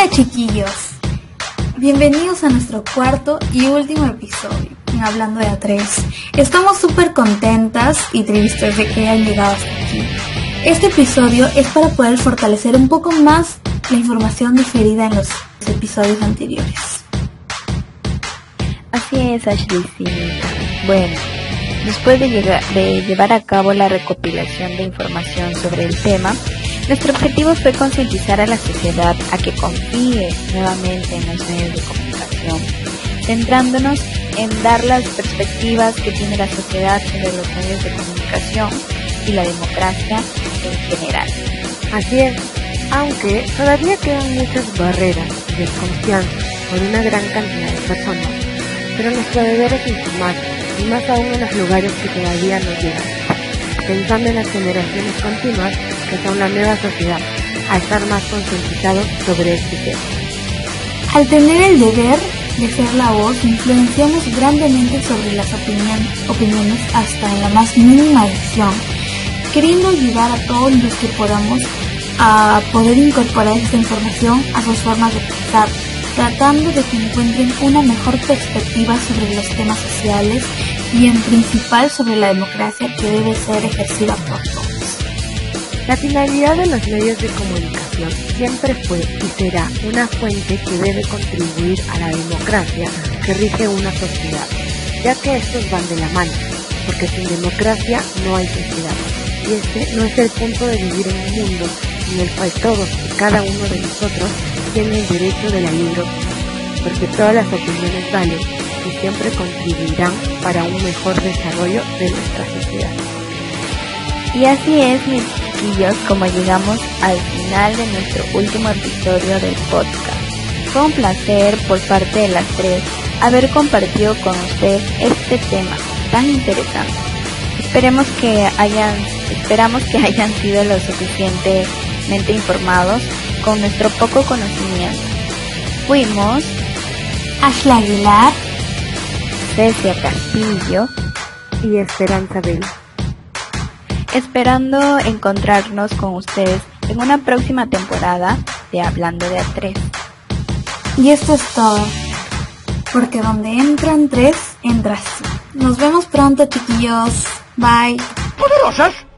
Hola chiquillos, bienvenidos a nuestro cuarto y último episodio en Hablando de A3. Estamos súper contentas y tristes de que hayan llegado hasta aquí. Este episodio es para poder fortalecer un poco más la información diferida en los episodios anteriores. Así es, Ashley. Bueno, después de, llegar, de llevar a cabo la recopilación de información sobre el tema, nuestro objetivo fue concientizar a la sociedad a que confíe nuevamente en los medios de comunicación, centrándonos en dar las perspectivas que tiene la sociedad sobre los medios de comunicación y la democracia en general. Así es, aunque todavía quedan muchas barreras de desconfianza por una gran cantidad de personas, pero nuestro deber es informar, y más aún en los lugares que todavía no llegan, pensando en las generaciones continuas son la nueva sociedad, a estar más concientizados sobre este tema. Al tener el deber de ser la voz, influenciamos grandemente sobre las opiniones hasta en la más mínima decisión, queriendo ayudar a todos los que podamos a poder incorporar esta información a sus formas de pensar, tratando de que encuentren una mejor perspectiva sobre los temas sociales y en principal sobre la democracia que debe ser ejercida por todos. La finalidad de los medios de comunicación siempre fue y será una fuente que debe contribuir a la democracia que rige una sociedad, ya que estos van de la mano, porque sin democracia no hay sociedad. Y este no es el punto de vivir en un mundo en el cual todos y cada uno de nosotros tiene el derecho de la libre porque todas las opiniones valen y siempre contribuirán para un mejor desarrollo de nuestra sociedad. Y así es, mis como llegamos al final de nuestro último episodio del podcast. Fue un placer por parte de las tres haber compartido con ustedes este tema tan interesante. Esperemos que hayan, esperamos que hayan sido lo suficientemente informados con nuestro poco conocimiento. Fuimos Ashla Aguilar, Cecia Castillo y Esperanza Bell esperando encontrarnos con ustedes en una próxima temporada de Hablando de A3. Y esto es todo, porque donde entran tres, entras. Nos vemos pronto, chiquillos. Bye. ¡Poderosas!